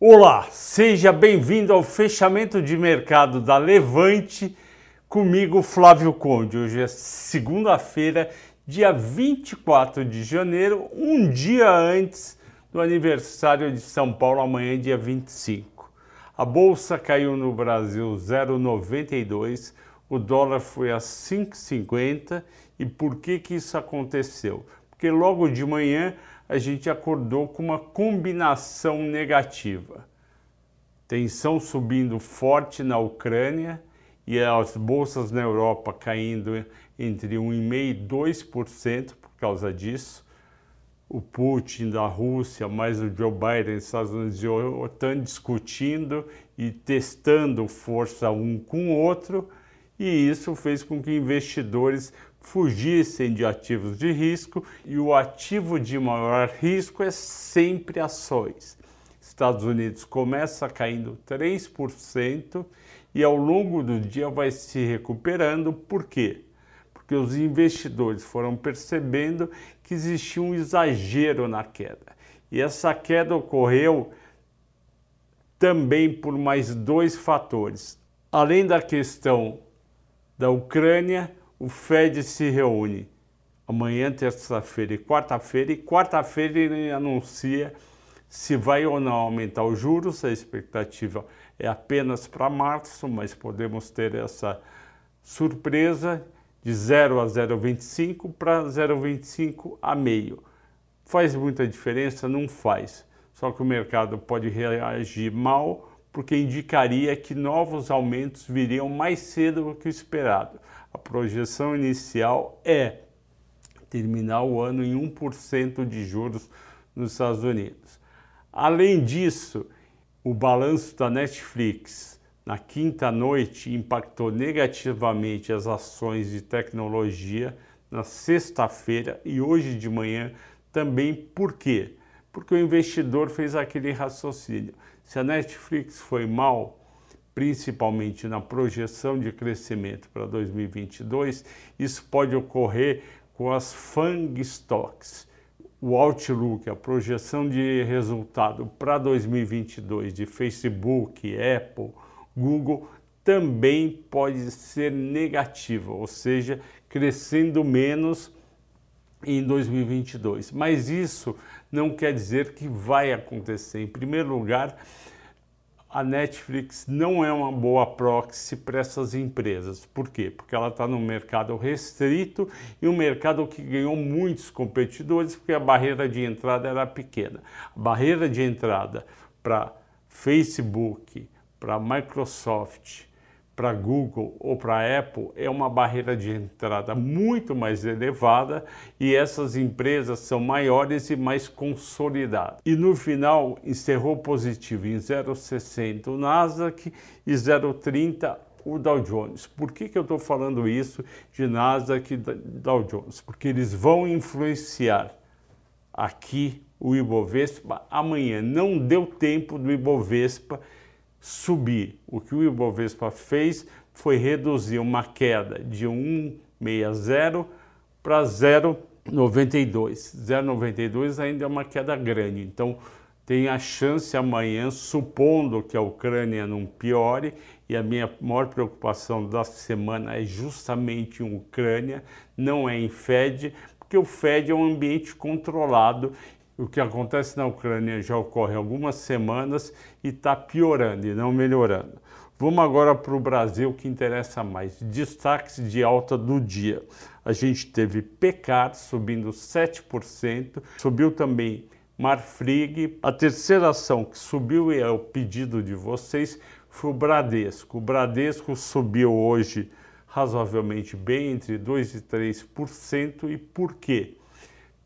Olá, seja bem-vindo ao fechamento de mercado da Levante, comigo Flávio Conde. Hoje é segunda-feira, dia 24 de janeiro, um dia antes do aniversário de São Paulo, amanhã, dia 25. A bolsa caiu no Brasil 0,92, o dólar foi a 5,50 e por que que isso aconteceu? Porque logo de manhã a gente acordou com uma combinação negativa. Tensão subindo forte na Ucrânia e as bolsas na Europa caindo entre 1,5% e 2% por causa disso. O Putin da Rússia, mais o Joe Biden, Estados Unidos e OTAN discutindo e testando força um com o outro, e isso fez com que investidores fugissem de ativos de risco e o ativo de maior risco é sempre ações. Estados Unidos começa caindo 3% e ao longo do dia vai se recuperando. Por quê? Porque os investidores foram percebendo que existia um exagero na queda. E essa queda ocorreu também por mais dois fatores. Além da questão da Ucrânia, o Fed se reúne amanhã, terça-feira e quarta-feira, e quarta-feira ele anuncia se vai ou não aumentar os juros. A expectativa é apenas para março, mas podemos ter essa surpresa de 0 a 0,25 para 0,25 a meio. Faz muita diferença? Não faz. Só que o mercado pode reagir mal porque indicaria que novos aumentos viriam mais cedo do que o esperado. A projeção inicial é terminar o ano em 1% de juros nos Estados Unidos. Além disso, o balanço da Netflix na quinta noite impactou negativamente as ações de tecnologia na sexta-feira e hoje de manhã também. Por quê? Porque o investidor fez aquele raciocínio. Se a Netflix foi mal, principalmente na projeção de crescimento para 2022, isso pode ocorrer com as FANG Stocks. O Outlook, a projeção de resultado para 2022 de Facebook, Apple, Google, também pode ser negativa, ou seja, crescendo menos em 2022. Mas isso não quer dizer que vai acontecer. Em primeiro lugar, a Netflix não é uma boa proxy para essas empresas. Por quê? Porque ela está num mercado restrito e um mercado que ganhou muitos competidores porque a barreira de entrada era pequena. A barreira de entrada para Facebook, para Microsoft, para Google ou para Apple é uma barreira de entrada muito mais elevada e essas empresas são maiores e mais consolidadas. E no final encerrou positivo em 0,60 o Nasdaq e 0,30 o Dow Jones. Por que, que eu estou falando isso de Nasdaq e Dow Jones? Porque eles vão influenciar aqui o Ibovespa amanhã. Não deu tempo do Ibovespa subir. O que o Ibovespa fez foi reduzir uma queda de 1,60 para 0,92. 0,92 ainda é uma queda grande, então tem a chance amanhã, supondo que a Ucrânia não piore, e a minha maior preocupação da semana é justamente em Ucrânia, não é em Fed, porque o Fed é um ambiente controlado o que acontece na Ucrânia já ocorre há algumas semanas e está piorando e não melhorando. Vamos agora para o Brasil, que interessa mais. Destaques de alta do dia. A gente teve Pecar subindo 7%, subiu também Marfrig. A terceira ação que subiu e é o pedido de vocês foi o Bradesco. O Bradesco subiu hoje razoavelmente bem, entre 2% e 3%. E por quê?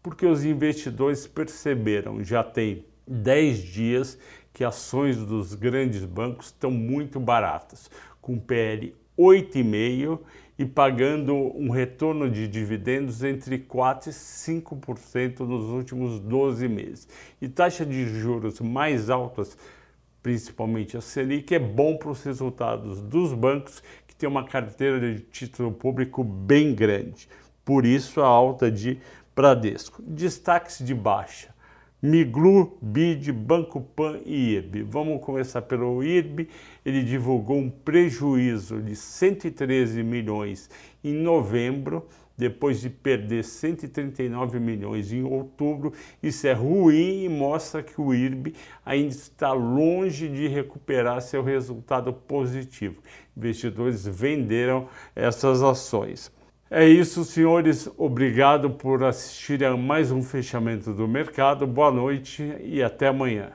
Porque os investidores perceberam, já tem 10 dias, que ações dos grandes bancos estão muito baratas, com PL 8,5 e pagando um retorno de dividendos entre 4% e 5% nos últimos 12 meses. E taxa de juros mais altas, principalmente a Selic, é bom para os resultados dos bancos que têm uma carteira de título público bem grande. Por isso a alta de Bradesco. Destaques de baixa. Miglu, BID, Banco Pan e IRB. Vamos começar pelo IRB. Ele divulgou um prejuízo de 113 milhões em novembro, depois de perder 139 milhões em outubro. Isso é ruim e mostra que o IRB ainda está longe de recuperar seu resultado positivo. Investidores venderam essas ações. É isso, senhores. Obrigado por assistir a mais um fechamento do mercado. Boa noite e até amanhã.